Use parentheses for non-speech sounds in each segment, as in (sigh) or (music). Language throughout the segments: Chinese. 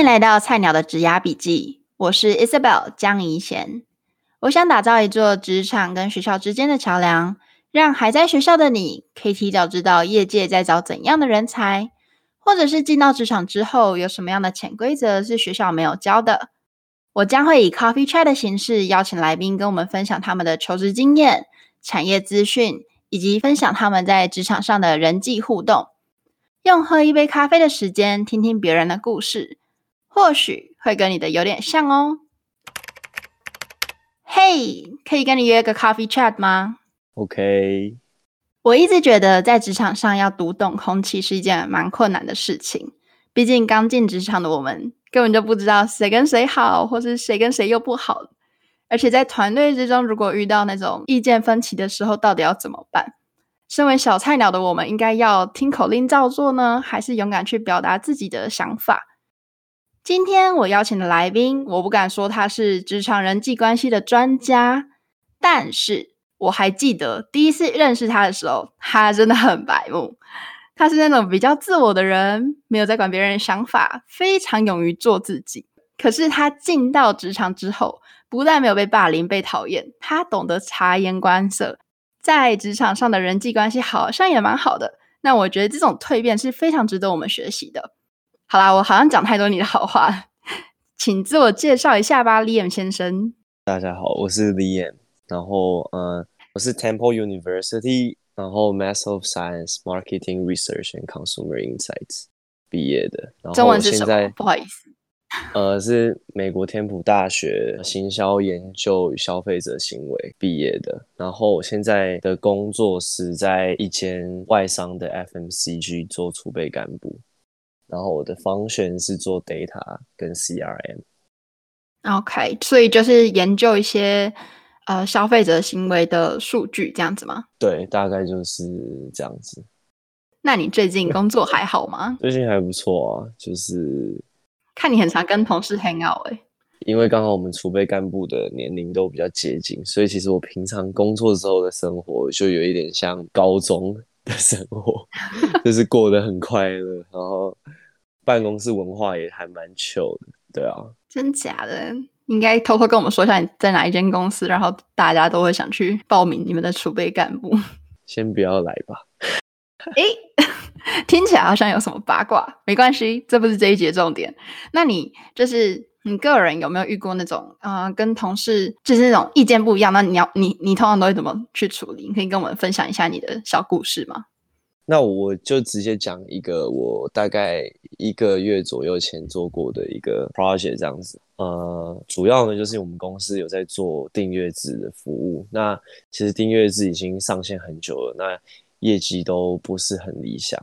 欢迎来到菜鸟的职涯笔记，我是 Isabel 江怡贤。我想打造一座职场跟学校之间的桥梁，让还在学校的你可以提早知道业界在找怎样的人才，或者是进到职场之后有什么样的潜规则是学校没有教的。我将会以 Coffee Chat 的形式邀请来宾跟我们分享他们的求职经验、产业资讯，以及分享他们在职场上的人际互动。用喝一杯咖啡的时间听听别人的故事，或许会跟你的有点像哦。嘿，可以跟你约个 Coffee Chat 吗？OK。我一直觉得在职场上要读懂空气是一件蛮困难的事情，毕竟刚进职场的我们根本就不知道谁跟谁好，或是谁跟谁又不好。而且在团队之中，如果遇到那种意见分歧的时候，到底要怎么办？身为小菜鸟的我们，应该要听口令照做呢，还是勇敢去表达自己的想法？今天我邀请的来宾，我不敢说他是职场人际关系的专家，但是我还记得第一次认识他的时候，他真的很白目。他是那种比较自我的人，没有在管别人的想法，非常勇于做自己。可是他进到职场之后，不但没有被霸凌、被讨厌，他懂得察言观色，在职场上的人际关系好像也蛮好的。那我觉得这种蜕变是非常值得我们学习的。好啦，我好像讲太多你的好话，请自我介绍一下吧，Liam 先生。大家好，我是 Liam，然后呃，我是 Temple University，然后 Master of Science Marketing Research and Consumer Insights 毕业的。然后中文是什么？不好意思，(laughs) 呃，是美国天普大学行销研究与消费者行为毕业的。然后我现在的工作是在一间外商的 FMCG 做储备干部。然后我的 function 是做 data 跟 CRM。OK，所以就是研究一些呃消费者行为的数据这样子吗？对，大概就是这样子。那你最近工作还好吗？(laughs) 最近还不错啊，就是看你很常跟同事 hang out 哎、欸。因为刚好我们储备干部的年龄都比较接近，所以其实我平常工作之后的生活就有一点像高中的生活，(laughs) 就是过得很快乐，然后。办公室文化也还蛮 chill 的，对啊，真假的？应该偷偷跟我们说一下你在哪一间公司，然后大家都会想去报名你们的储备干部。先不要来吧。(laughs) 哎、欸，(laughs) 听起来好像有什么八卦，没关系，这不是这一节重点。那你就是你个人有没有遇过那种啊、呃，跟同事就是那种意见不一样？那你要你你通常都会怎么去处理？你可以跟我们分享一下你的小故事吗？那我就直接讲一个我大概一个月左右前做过的一个 project 这样子。呃，主要呢就是我们公司有在做订阅制的服务。那其实订阅制已经上线很久了，那业绩都不是很理想。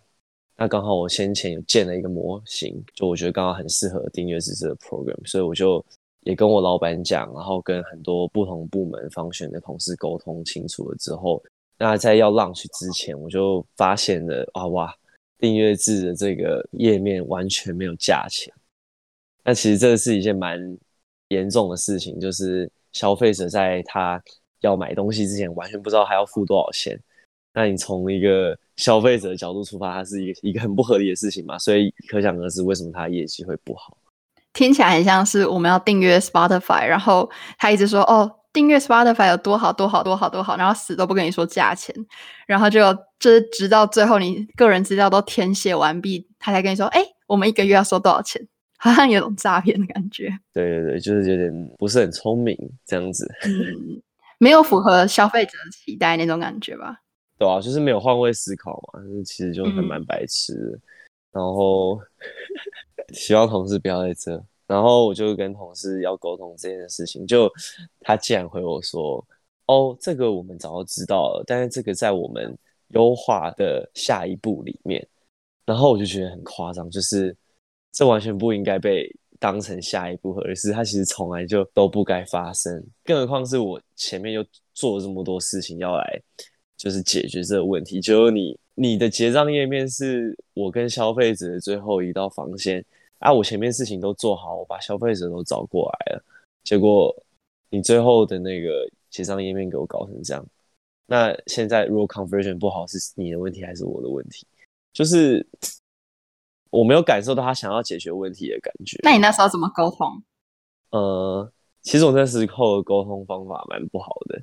那刚好我先前有建了一个模型，就我觉得刚好很适合订阅制这个 program，所以我就也跟我老板讲，然后跟很多不同部门方选的同事沟通清楚了之后。那在要 launch 之前，我就发现了啊哇，订阅制的这个页面完全没有价钱。那其实这是一件蛮严重的事情，就是消费者在他要买东西之前，完全不知道还要付多少钱。那你从一个消费者的角度出发，它是一个一个很不合理的事情嘛，所以可想而知为什么它业绩会不好。听起来很像是我们要订阅 Spotify，然后他一直说哦。订阅 Spotify 有多好多好多好多好，然后死都不跟你说价钱，然后就就是直到最后你个人资料都填写完毕，他才跟你说，哎，我们一个月要收多少钱？(laughs) 好像有种诈骗的感觉。对对对，就是有点不是很聪明这样子。嗯，没有符合消费者的期待那种感觉吧？对啊，就是没有换位思考嘛，其实就很蛮白痴的。嗯、然后 (laughs) 希望同事不要在这。然后我就跟同事要沟通这件事情，就他竟然回我说：“哦，这个我们早就知道了，但是这个在我们优化的下一步里面。”然后我就觉得很夸张，就是这完全不应该被当成下一步，而是它其实从来就都不该发生。更何况是我前面又做了这么多事情要来，就是解决这个问题。就你你的结账页面是我跟消费者的最后一道防线。啊！我前面事情都做好，我把消费者都找过来了，结果你最后的那个结账页面给我搞成这样。那现在如果 conversion 不好，是你的问题还是我的问题？就是我没有感受到他想要解决问题的感觉。那你那时候怎么沟通？呃，其实我那时候的沟通方法蛮不好的，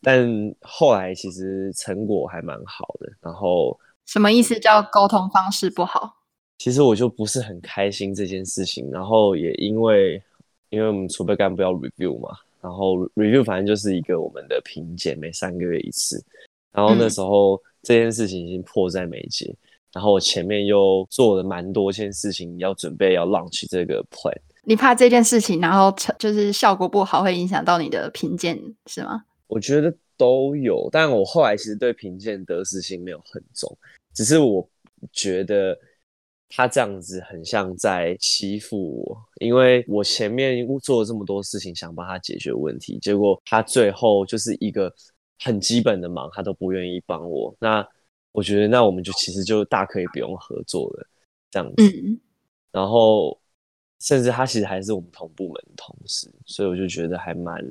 但后来其实成果还蛮好的。然后什么意思叫沟通方式不好？其实我就不是很开心这件事情。然后也因为因为我们储备干部要 review 嘛，然后 review 反正就是一个我们的评鉴，每三个月一次。然后那时候这件事情已经迫在眉睫，嗯、然后我前面又做了蛮多件事情，要准备要 launch 这个 plan。你怕这件事情，然后就是效果不好，会影响到你的评鉴，是吗？我觉得都有，但我后来其实对评鉴得失心没有很重，只是我觉得他这样子很像在欺负我，因为我前面做了这么多事情，想帮他解决问题，结果他最后就是一个很基本的忙，他都不愿意帮我。那我觉得，那我们就其实就大可以不用合作了，这样子。嗯、然后。甚至他其实还是我们同部门的同事，所以我就觉得还蛮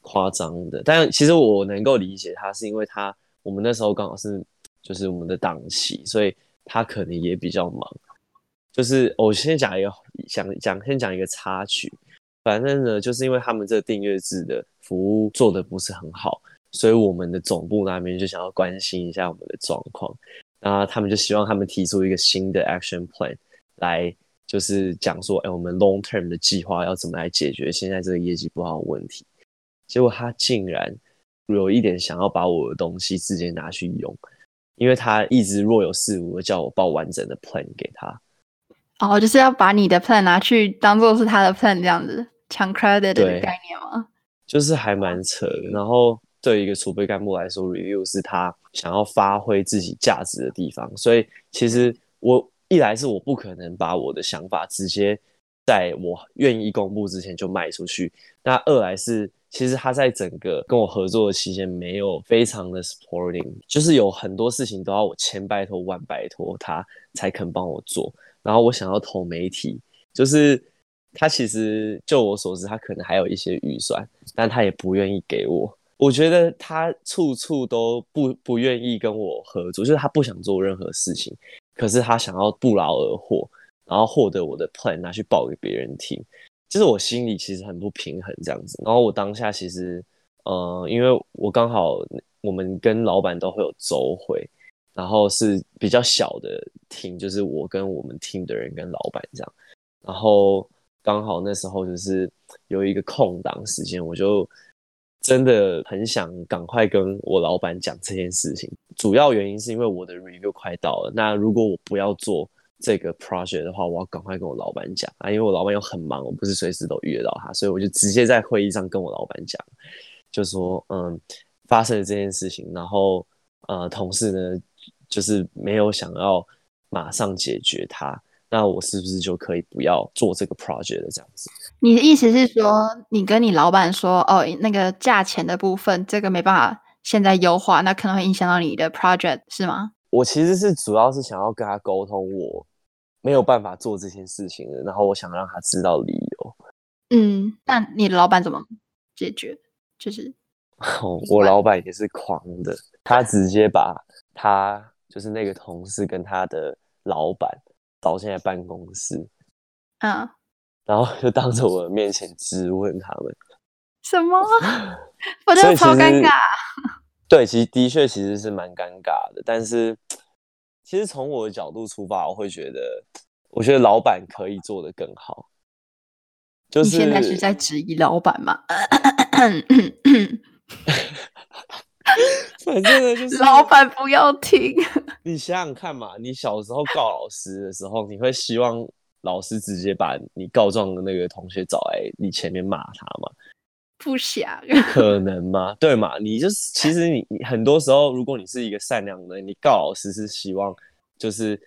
夸张的。但其实我能够理解他，是因为他我们那时候刚好是就是我们的档期，所以他可能也比较忙。就是我先讲一个，讲讲先讲一个插曲。反正呢，就是因为他们这个订阅制的服务做的不是很好，所以我们的总部那边就想要关心一下我们的状况。然后他们就希望他们提出一个新的 action plan 来。就是讲说，哎，我们 long term 的计划要怎么来解决现在这个业绩不好的问题？结果他竟然有一点想要把我的东西直接拿去用，因为他一直若有似无的叫我报完整的 plan 给他。哦，就是要把你的 plan 拿去当做是他的 plan 这样子抢 credit 的概念吗？就是还蛮扯的。然后对一个储备干部来说，review 是他想要发挥自己价值的地方，所以其实我。一来是我不可能把我的想法直接在我愿意公布之前就卖出去，那二来是其实他在整个跟我合作的期间没有非常的 supporting，就是有很多事情都要我千拜托万拜托他才肯帮我做。然后我想要投媒体，就是他其实就我所知，他可能还有一些预算，但他也不愿意给我。我觉得他处处都不不愿意跟我合作，就是他不想做任何事情。可是他想要不劳而获，然后获得我的 plan 拿去报给别人听，就是我心里其实很不平衡这样子。然后我当下其实，呃，因为我刚好我们跟老板都会有周会，然后是比较小的厅就是我跟我们厅的人跟老板这样。然后刚好那时候就是有一个空档时间，我就。真的很想赶快跟我老板讲这件事情，主要原因是因为我的 review 快到了。那如果我不要做这个 project 的话，我要赶快跟我老板讲啊，因为我老板又很忙，我不是随时都遇得到他，所以我就直接在会议上跟我老板讲，就说嗯，发生了这件事情，然后呃，同事呢就是没有想要马上解决它。那我是不是就可以不要做这个 project 的？这样子？你的意思是说，你跟你老板说，哦，那个价钱的部分，这个没办法现在优化，那可能会影响到你的 project，是吗？我其实是主要是想要跟他沟通，我没有办法做这件事情了，然后我想让他知道理由。嗯，那你的老板怎么解决？就是，(laughs) 我老板也是狂的，他直接把他就是那个同事跟他的老板。找进来办公室，嗯，然后就当着我的面前质问他们 (laughs) 什么？(laughs) 我觉得超尴尬。对，其实的确其实是蛮尴尬的，但是其实从我的角度出发，我会觉得，我觉得老板可以做得更好。就是你现在是在质疑老板吗？(laughs) 反正呢，就是 (laughs) 老板不要听。你想想看嘛，你小时候告老师的时候，你会希望老师直接把你告状的那个同学找来你前面骂他吗？不想。(laughs) 可能吗？对嘛？你就是其实你你很多时候，如果你是一个善良的人，你告老师是希望就是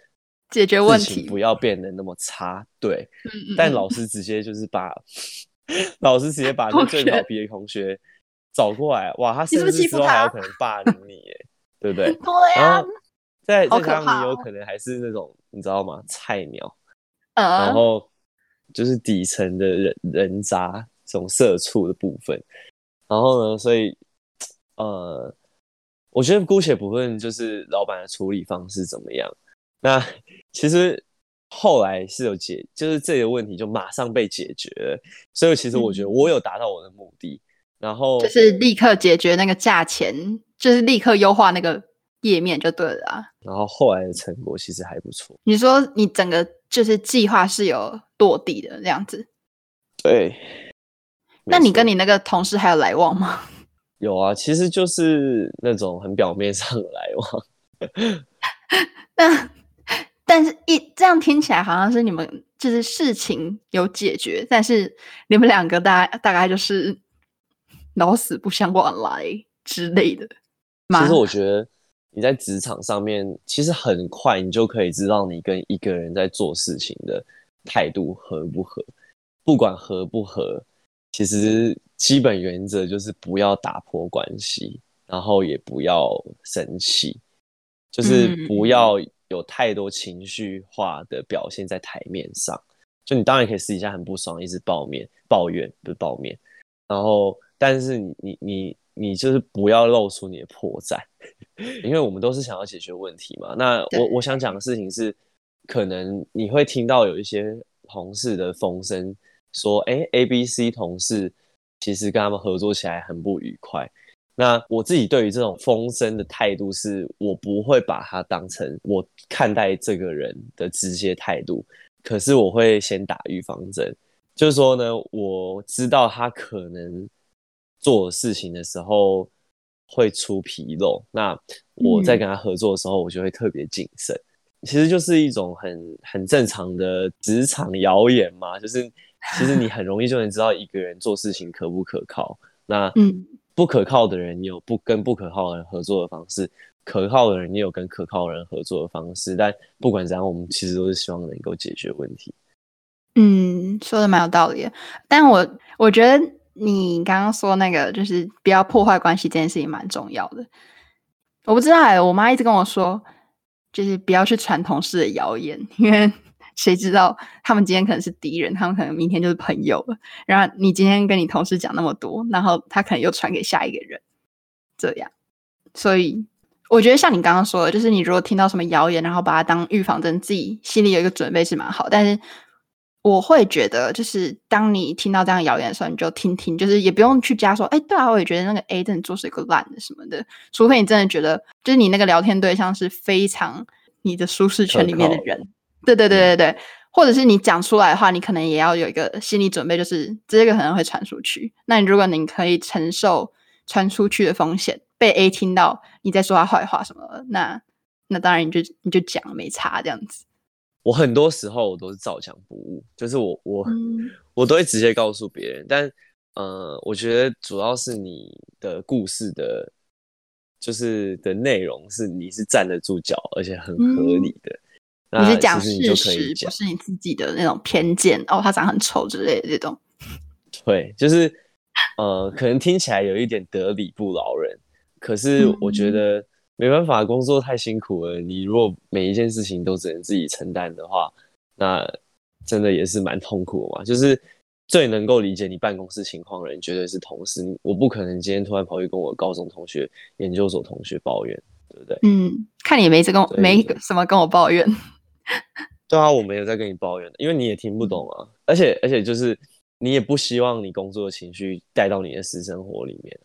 解决问题，不要变得那么差。对。嗯嗯。但老师直接就是把老师直接把那最调皮的同学。找过来哇，他 (laughs) 甚至之后还有可能霸凌你，耶，对不对？(laughs) 对啊。再再加上你有可能还是那种你知道吗？菜鸟，嗯，然后就是底层的人人渣，这种社畜的部分。然后呢，所以呃，我觉得姑且不论就是老板的处理方式怎么样，那其实后来是有解，就是这个问题就马上被解决了。所以其实我觉得我有达到我的目的，嗯、然后就是立刻解决那个价钱，就是立刻优化那个页面就对了啊。然后后来的成果其实还不错。你说你整个就是计划是有落地的这样子？对。那你跟你那个同事还有来往吗？(laughs) 有啊，其实就是那种很表面上的来往。(laughs) 那但是一这样听起来好像是你们就是事情有解决，但是你们两个大大概就是老死不相往来之类的。其实我觉得你在职场上面，其实很快你就可以知道你跟一个人在做事情的态度合不合，不管合不合，其实基本原则就是不要打破关系，然后也不要生气。就是不要有太多情绪化的表现在台面上。就你当然可以私底下很不爽，一直抱怨抱怨不是抱怨，然后但是你你你你就是不要露出你的破绽，(laughs) 因为我们都是想要解决问题嘛。那我我想讲的事情是，可能你会听到有一些同事的风声说，哎，A B C 同事其实跟他们合作起来很不愉快。那我自己对于这种风声的态度是，我不会把它当成我看待这个人的直接态度，可是我会先打预防针，就是说呢，我知道他可能做事情的时候会出纰漏，那我在跟他合作的时候，我就会特别谨慎。嗯、其实就是一种很很正常的职场谣言嘛，就是 (laughs) 其实你很容易就能知道一个人做事情可不可靠。那嗯。不可靠的人，你有不跟不可靠的人合作的方式；可靠的人，也有跟可靠的人合作的方式。但不管怎样，我们其实都是希望能够解决问题。嗯，说的蛮有道理的。但我我觉得你刚刚说那个，就是不要破坏关系这件事情蛮重要的。我不知道哎，我妈一直跟我说，就是不要去传同事的谣言，因为。谁知道他们今天可能是敌人，他们可能明天就是朋友了。然后你今天跟你同事讲那么多，然后他可能又传给下一个人，这样。所以我觉得像你刚刚说的，就是你如果听到什么谣言，然后把它当预防针，自己心里有一个准备是蛮好。但是我会觉得，就是当你听到这样谣言的时候，你就听听，就是也不用去加说，哎，对啊，我也觉得那个 A 真的做是一个烂的什么的。除非你真的觉得，就是你那个聊天对象是非常你的舒适圈里面的人。对对对对对，或者是你讲出来的话，你可能也要有一个心理准备，就是这个可能会传出去。那你如果你可以承受传出去的风险，被 A 听到你在说他坏话什么，那那当然你就你就讲没差这样子。我很多时候我都是照讲不误，就是我我、嗯、我都会直接告诉别人，但呃，我觉得主要是你的故事的，就是的内容是你是站得住脚，而且很合理的。嗯你是讲事实，不是你自己的那种偏见哦。他长很丑之类的这种。对，就是呃，可能听起来有一点得理不饶人，可是我觉得没办法，工作太辛苦了。你如果每一件事情都只能自己承担的话，那真的也是蛮痛苦的嘛。就是最能够理解你办公室情况的人，绝对是同事。我不可能今天突然跑去跟我高中同学、研究所同学抱怨，对不对？嗯，看你也没这跟我没什么跟我抱怨。(laughs) 对啊，我没有在跟你抱怨，因为你也听不懂啊，而且而且就是你也不希望你工作的情绪带到你的私生活里面。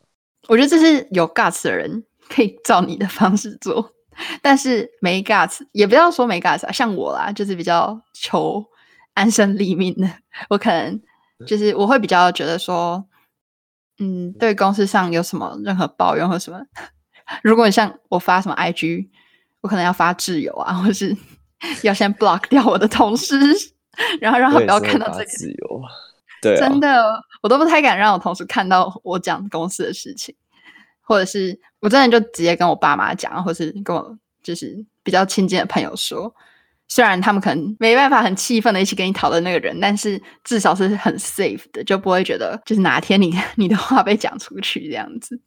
我觉得这是有 guts 的人可以照你的方式做，但是没 guts 也不要说没 guts 啊，像我啦，就是比较求安身立命的，我可能就是我会比较觉得说，嗯，对公司上有什么任何抱怨或什么，(laughs) 如果你像我发什么 IG，我可能要发挚友啊，或是。(laughs) 要先 block 掉我的同事，然后让他不要看到这个。自由，对、啊，真的，我都不太敢让我同事看到我讲公司的事情，或者是我真的就直接跟我爸妈讲，或是跟我就是比较亲近的朋友说。虽然他们可能没办法很气愤的一起跟你讨论那个人，但是至少是很 safe 的，就不会觉得就是哪天你 (laughs) 你的话被讲出去这样子。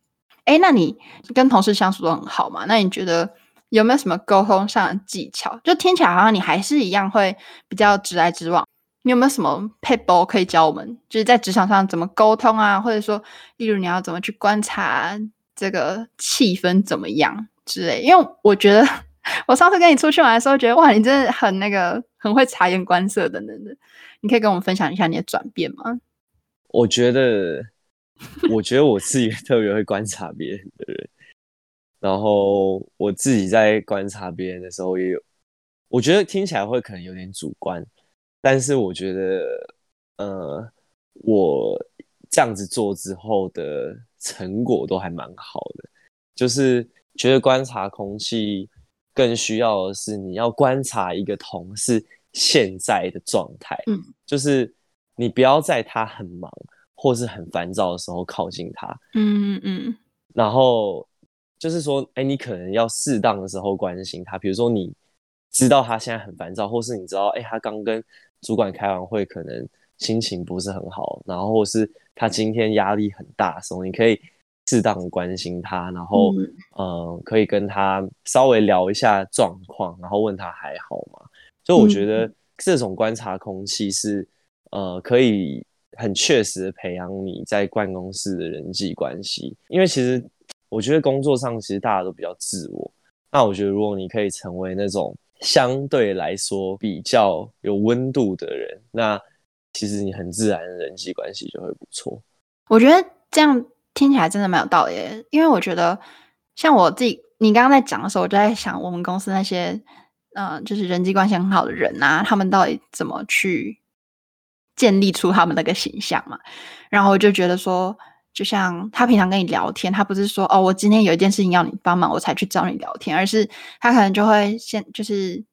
哎，那你跟同事相处都很好嘛？那你觉得？有没有什么沟通上的技巧？就听起来好像你还是一样会比较直来直往。你有没有什么撇步可以教我们？就是在职场上怎么沟通啊，或者说，例如你要怎么去观察这个气氛怎么样之类？因为我觉得 (laughs) 我上次跟你出去玩的时候，觉得哇，你真的很那个，很会察言观色等等的。你可以跟我们分享一下你的转变吗？我觉得，我觉得我自己特别会观察别人的人。然后我自己在观察别人的时候，也有，我觉得听起来会可能有点主观，但是我觉得，呃，我这样子做之后的成果都还蛮好的，就是觉得观察空气。更需要的是，你要观察一个同事现在的状态，嗯，就是你不要在他很忙或是很烦躁的时候靠近他，嗯嗯嗯，然后就是说，哎，你可能要适当的时候关心他，比如说你知道他现在很烦躁，或是你知道，哎，他刚跟主管开完会，可能心情不是很好，然后或是他今天压力很大的时候，你可以。适当关心他，然后嗯、呃，可以跟他稍微聊一下状况，然后问他还好吗？所以我觉得这种观察空气是呃，可以很确实的培养你在办公室的人际关系。因为其实我觉得工作上其实大家都比较自我，那我觉得如果你可以成为那种相对来说比较有温度的人，那其实你很自然的人际关系就会不错。我觉得这样。听起来真的蛮有道理，因为我觉得像我自己，你刚刚在讲的时候，我就在想我们公司那些，呃，就是人际关系很好的人啊，他们到底怎么去建立出他们那个形象嘛？然后我就觉得说，就像他平常跟你聊天，他不是说哦，我今天有一件事情要你帮忙，我才去找你聊天，而是他可能就会先就是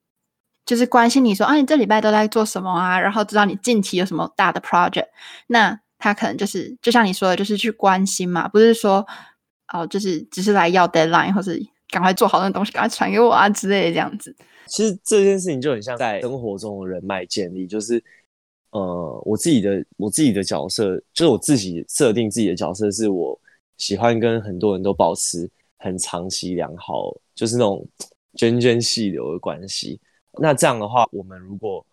就是关心你说啊，你这礼拜都在做什么啊？然后知道你近期有什么大的 project，那。他可能就是，就像你说的，就是去关心嘛，不是说哦，就是只是来要 deadline，或是赶快做好那东西，赶快传给我啊之类的这样子。其实这件事情就很像在生活中的人脉建立，就是呃，我自己的我自己的角色，就是我自己设定自己的角色，是我喜欢跟很多人都保持很长期良好，就是那种 (tsk) 涓涓细流的关系。那这样的话，我们如果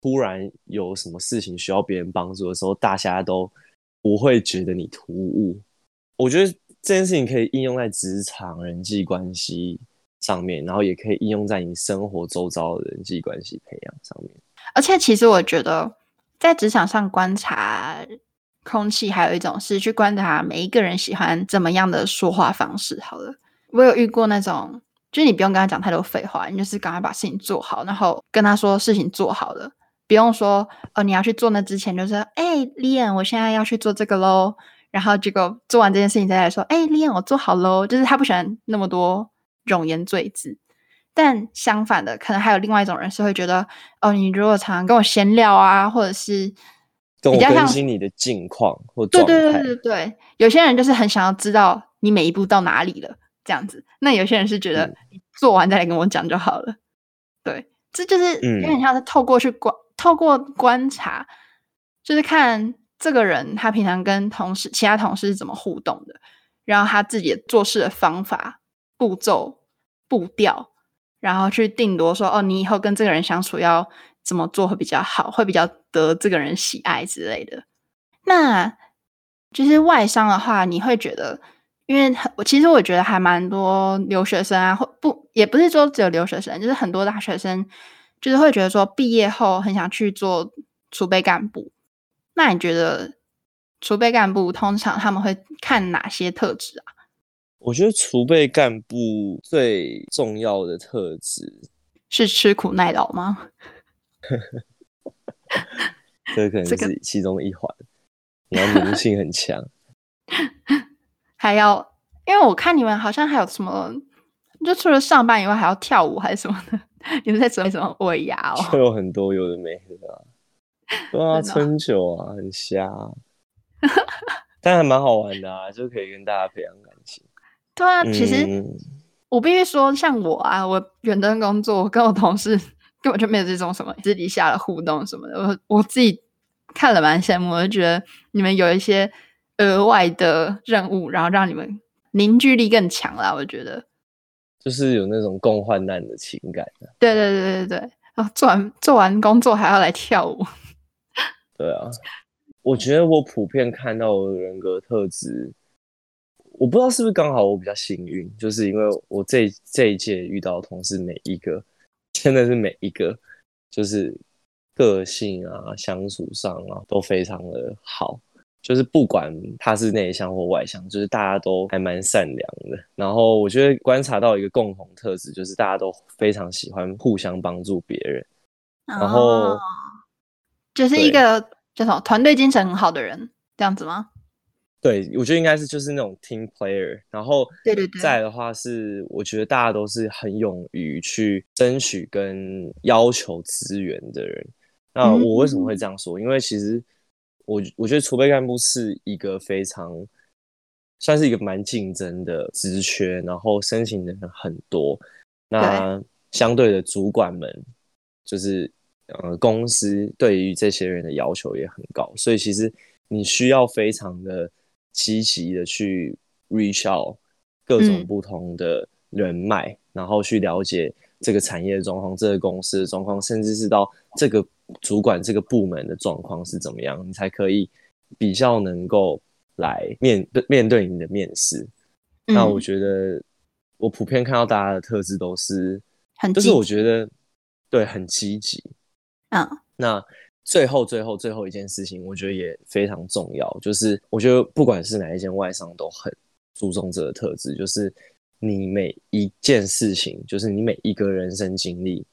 突然有什么事情需要别人帮助的时候，大家都不会觉得你突兀。我觉得这件事情可以应用在职场人际关系上面，然后也可以应用在你生活周遭的人际关系培养上面。而且，其实我觉得在职场上观察空气，还有一种是去观察每一个人喜欢怎么样的说话方式。好了，我有遇过那种，就是你不用跟他讲太多废话，你就是赶快把事情做好，然后跟他说事情做好了。不用说哦，你要去做那之前，就是说，哎，Liam，我现在要去做这个喽。然后结果做完这件事情再来说，哎，Liam，我做好喽。就是他不喜欢那么多冗言赘字。但相反的，可能还有另外一种人是会觉得，哦，你如果常常跟我闲聊啊，或者是跟我更新你的近况或状态。对对对对对，有些人就是很想要知道你每一步到哪里了，这样子。那有些人是觉得你做完再来跟我讲就好了。嗯、对，这就是有点像是透过去观。透过观察，就是看这个人他平常跟同事、其他同事是怎么互动的，然后他自己做事的方法、步骤、步调，然后去定夺说：哦，你以后跟这个人相处要怎么做会比较好，会比较得这个人喜爱之类的。那就是外商的话，你会觉得，因为我其实我觉得还蛮多留学生啊，或不也不是说只有留学生，就是很多大学生。就是会觉得说，毕业后很想去做储备干部。那你觉得储备干部通常他们会看哪些特质啊？我觉得储备干部最重要的特质 (laughs) 是吃苦耐劳吗？(laughs) 这可能是其中一环。你要奴性很强，(laughs) 还要因为我看你们好像还有什么，就除了上班以外还要跳舞还是什么的。你们在准备什么尾牙哦？就有很多有的没的啊，对啊，春酒啊，很瞎，但还蛮好玩的啊，就可以跟大家培养感情。对啊，其实、嗯、我必须说，像我啊，我远端工作，我跟我同事 (laughs) 根本就没有这种什么私底下的互动什么的。我我自己看了蛮羡慕，我就觉得你们有一些额外的任务，然后让你们凝聚力更强啦。我觉得。就是有那种共患难的情感。对对对对对，啊，做完做完工作还要来跳舞。(laughs) 对啊，我觉得我普遍看到的人格特质，我不知道是不是刚好我比较幸运，就是因为我这这一届遇到的同事每一个，真的是每一个，就是个性啊、相处上啊都非常的好。就是不管他是内向或外向，就是大家都还蛮善良的。然后我觉得观察到一个共同特质，就是大家都非常喜欢互相帮助别人。然后、哦、就是一个叫什么团队精神很好的人，这样子吗？对，我觉得应该是就是那种 team player。然后对对对，再来的话是，我觉得大家都是很勇于去争取跟要求资源的人。那我为什么会这样说？嗯、因为其实。我我觉得储备干部是一个非常算是一个蛮竞争的职缺，然后申请的人很多。那相对的主管们，就是呃公司对于这些人的要求也很高，所以其实你需要非常的积极的去 reach out 各种不同的人脉，嗯、然后去了解这个产业的状况、这个公司的状况，甚至是到这个。主管这个部门的状况是怎么样，你才可以比较能够来面对面对你的面试。嗯、那我觉得我普遍看到大家的特质都是，很就是我觉得对很积极。嗯，那最后最后最后一件事情，我觉得也非常重要，就是我觉得不管是哪一间外商都很注重这个特质，就是你每一件事情，就是你每一个人生经历。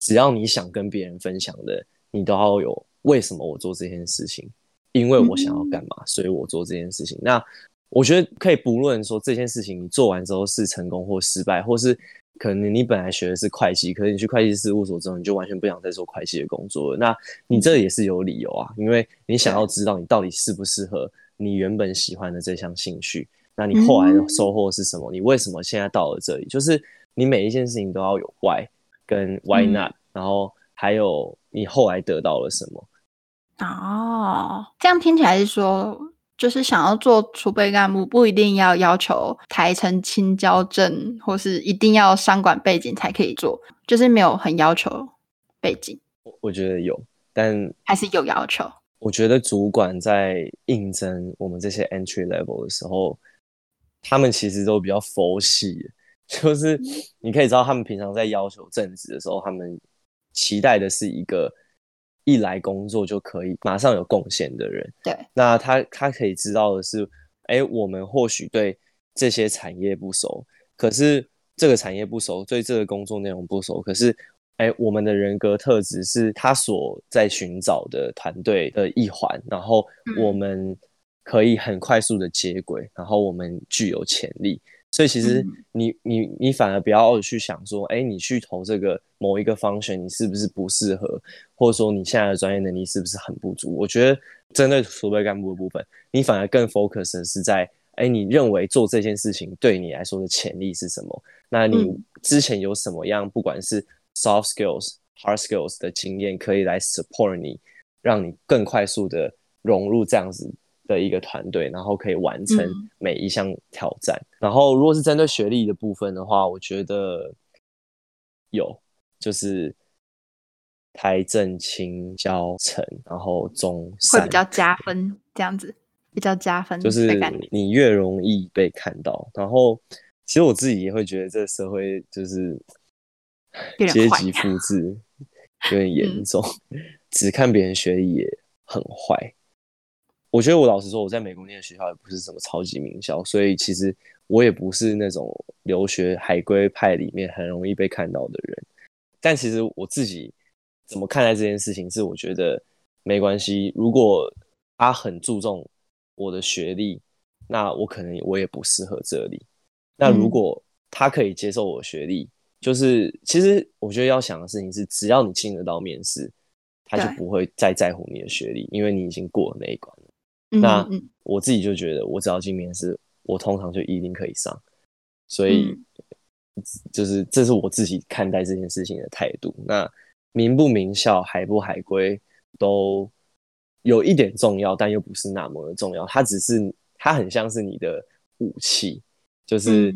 只要你想跟别人分享的，你都要有为什么我做这件事情，因为我想要干嘛，所以我做这件事情。那我觉得可以不论说这件事情你做完之后是成功或失败，或是可能你本来学的是会计，可是你去会计事务所之后，你就完全不想再做会计的工作了。那你这也是有理由啊，因为你想要知道你到底适不适合你原本喜欢的这项兴趣。那你后来的收获是什么？你为什么现在到了这里？就是你每一件事情都要有 why。跟 Why not？、嗯、然后还有你后来得到了什么？哦，这样听起来是说，就是想要做储备干部，不一定要要求台城青交证，或是一定要商管背景才可以做，就是没有很要求背景。我我觉得有，但还是有要求。我觉得主管在应征我们这些 entry level 的时候，他们其实都比较佛系。(laughs) 就是你可以知道，他们平常在要求正职的时候，他们期待的是一个一来工作就可以马上有贡献的人。对，那他他可以知道的是，哎，我们或许对这些产业不熟，可是这个产业不熟，对这个工作内容不熟，可是，哎，我们的人格特质是他所在寻找的团队的一环，然后我们可以很快速的接轨，然后我们具有潜力。所以其实你你你反而不要去想说，哎，你去投这个某一个 function，你是不是不适合，或者说你现在的专业能力是不是很不足？我觉得针对储备干部的部分，你反而更 focus 的是在，哎，你认为做这件事情对你来说的潜力是什么？那你之前有什么样，不管是 soft skills、hard skills 的经验，可以来 support 你，让你更快速的融入这样子的一个团队，然后可以完成每一项挑战。嗯、然后，如果是针对学历的部分的话，我觉得有，就是台正清交成，然后中会比较加分，这样子比较加分，就是你越容易被看到。然后，其实我自己也会觉得这个社会就是阶级复制 (laughs) 有点严重，嗯、只看别人学历也很坏。我觉得我老实说，我在美国念的学校也不是什么超级名校，所以其实我也不是那种留学海归派里面很容易被看到的人。但其实我自己怎么看待这件事情，是我觉得没关系。如果他很注重我的学历，那我可能我也不适合这里。那如果他可以接受我的学历，就是其实我觉得要想的事情是，只要你进得到面试，他就不会再在乎你的学历，因为你已经过了那一关了。那我自己就觉得，我只要进面试，我通常就一定可以上。所以，就是这是我自己看待这件事情的态度。那名不名校、海不海归，都有一点重要，但又不是那么的重要。它只是，它很像是你的武器，就是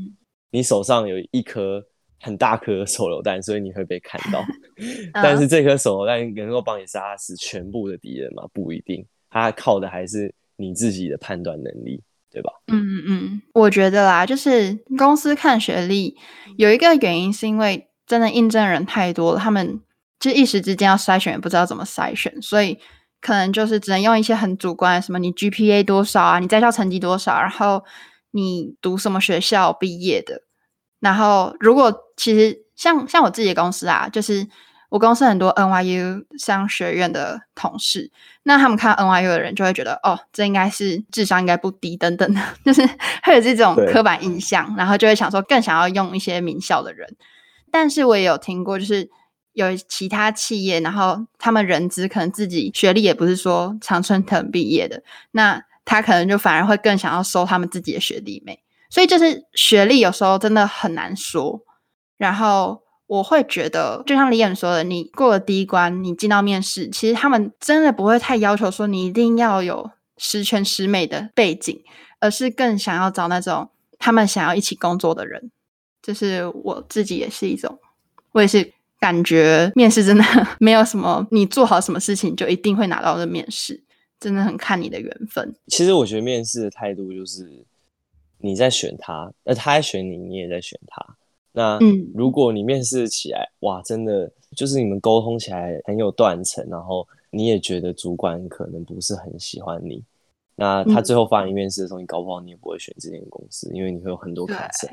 你手上有一颗很大颗的手榴弹，所以你会被看到。(laughs) 但是这颗手榴弹能够帮你杀死全部的敌人吗？不一定。它靠的还是。你自己的判断能力，对吧？嗯嗯嗯，我觉得啦，就是公司看学历有一个原因，是因为真的应征人太多了，他们就一时之间要筛选，也不知道怎么筛选，所以可能就是只能用一些很主观，什么你 GPA 多少啊，你在校成绩多少，然后你读什么学校毕业的，然后如果其实像像我自己的公司啊，就是。我公司很多 NYU 商学院的同事，那他们看 NYU 的人就会觉得，哦，这应该是智商应该不低，等等的，(laughs) 就是会有这种刻板印象，然后就会想说更想要用一些名校的人。但是我也有听过，就是有其他企业，然后他们人资可能自己学历也不是说常春藤毕业的，那他可能就反而会更想要收他们自己的学弟妹。所以就是学历有时候真的很难说，然后。我会觉得，就像李演说的，你过了第一关，你进到面试，其实他们真的不会太要求说你一定要有十全十美的背景，而是更想要找那种他们想要一起工作的人。就是我自己也是一种，我也是感觉面试真的 (laughs) 没有什么，你做好什么事情就一定会拿到的面试，真的很看你的缘分。其实我觉得面试的态度就是你在选他，而他在选你，你也在选他。那如果你面试起来，嗯，哇，真的就是你们沟通起来很有断层，然后你也觉得主管可能不是很喜欢你，那他最后发你面试的时候，你搞不好你也不会选这间公司，因为你会有很多考生，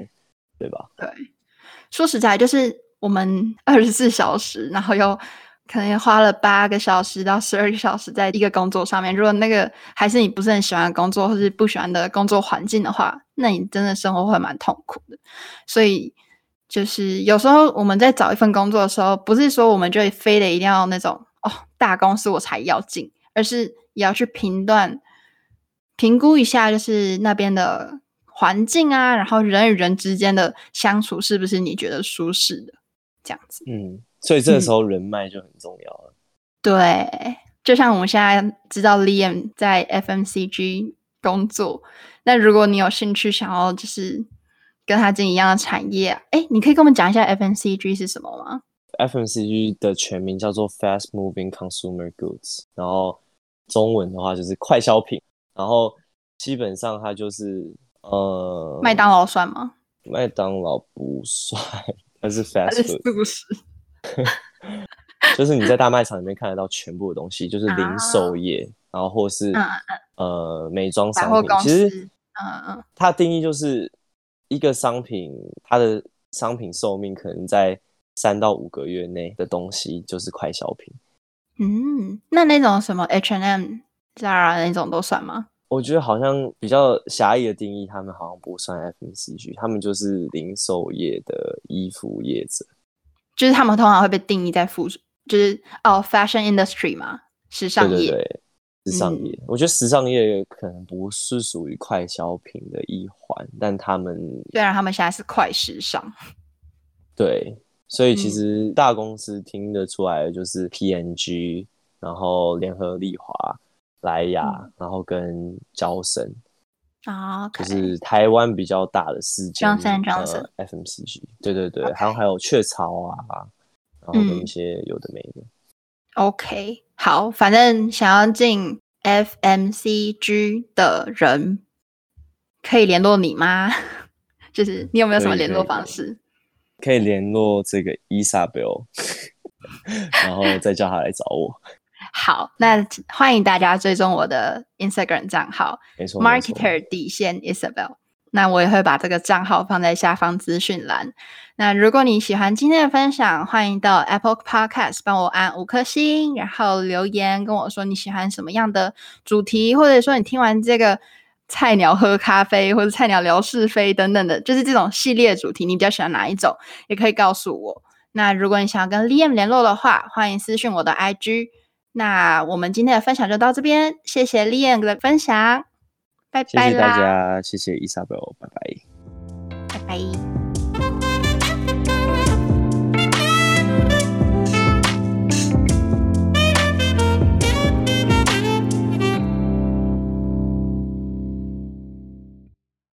对，对吧？对，说实在，就是我们 (laughs) 二十四小时，然后又可能花了八个小时到十二个小时在一个工作上面，如果那个还是你不是很喜欢的工作，或是不喜欢的工作环境的话，那你真的生活会蛮痛苦的，所以。就是有时候我们在找一份工作的时候，不是说我们就非得一定要那种哦大公司我才要进，而是也要去评断、评估一下，就是那边的环境啊，然后人与人之间的相处是不是你觉得舒适的这样子。嗯，所以这个时候人脉就很重要了。嗯。对，就像我们现在知道 Liam 在 FMCG 工作，那如果你有兴趣想要就是。跟他进一样的产业，哎，你可以跟我们讲一下 FMCG 是什么吗？FMCG 的全名叫做 Fast Moving Consumer Goods，然后中文的话就是快消品，然后基本上它就是呃，麦当劳算吗？麦当劳不算，它是 Fast Food，不是，(laughs) 就是你在大卖场里面看得到全部的东西，就是零售业，啊、然后或是、嗯、呃美妆商品，其实嗯嗯，它的定义就是。一个商品，它的商品寿命可能在三到五个月内的东西就是快消品。嗯，那那种什么 H&M、Zara 那种都算吗？我觉得好像比较狭义的定义，他们好像不算 FMCG，他们就是零售业的衣服业者。就是他们通常会被定义在服，就是哦，fashion industry 嘛，时尚业。对对对时尚业、嗯，我觉得时尚业可能不是属于快消品的一环，但他们虽然他们现在是快时尚，(laughs) 对，所以其实大公司听得出来的就是 PNG，然后联合利华、莱雅、嗯，然后跟娇生啊.就是台湾比较大的四间 FMCG，对对对，还.有还有雀巢啊，然后跟一些有的没的。嗯 OK，好，反正想要进 FMCG 的人可以联络你吗？(laughs) 就是你有没有什么联络方式？可以联络这个 Isabel，然后再叫他来找我。(laughs) 好，那欢迎大家追踪我的 Instagram 账号，没错，Marketer 底线 Isabel。那我也会把这个账号放在下方资讯栏。那如果你喜欢今天的分享，欢迎到 Apple Podcast 帮我按五颗星，然后留言跟我说你喜欢什么样的主题，或者说你听完这个菜鸟喝咖啡或者菜鸟聊是非等等的，就是这种系列主题，你比较喜欢哪一种，也可以告诉我。那如果你想要跟 Liam 联络的话，欢迎私讯我的 IG。那我们今天的分享就到这边，谢谢 Liam 的分享。拜拜！谢谢大家，谢谢伊莎贝尔，拜拜，拜拜。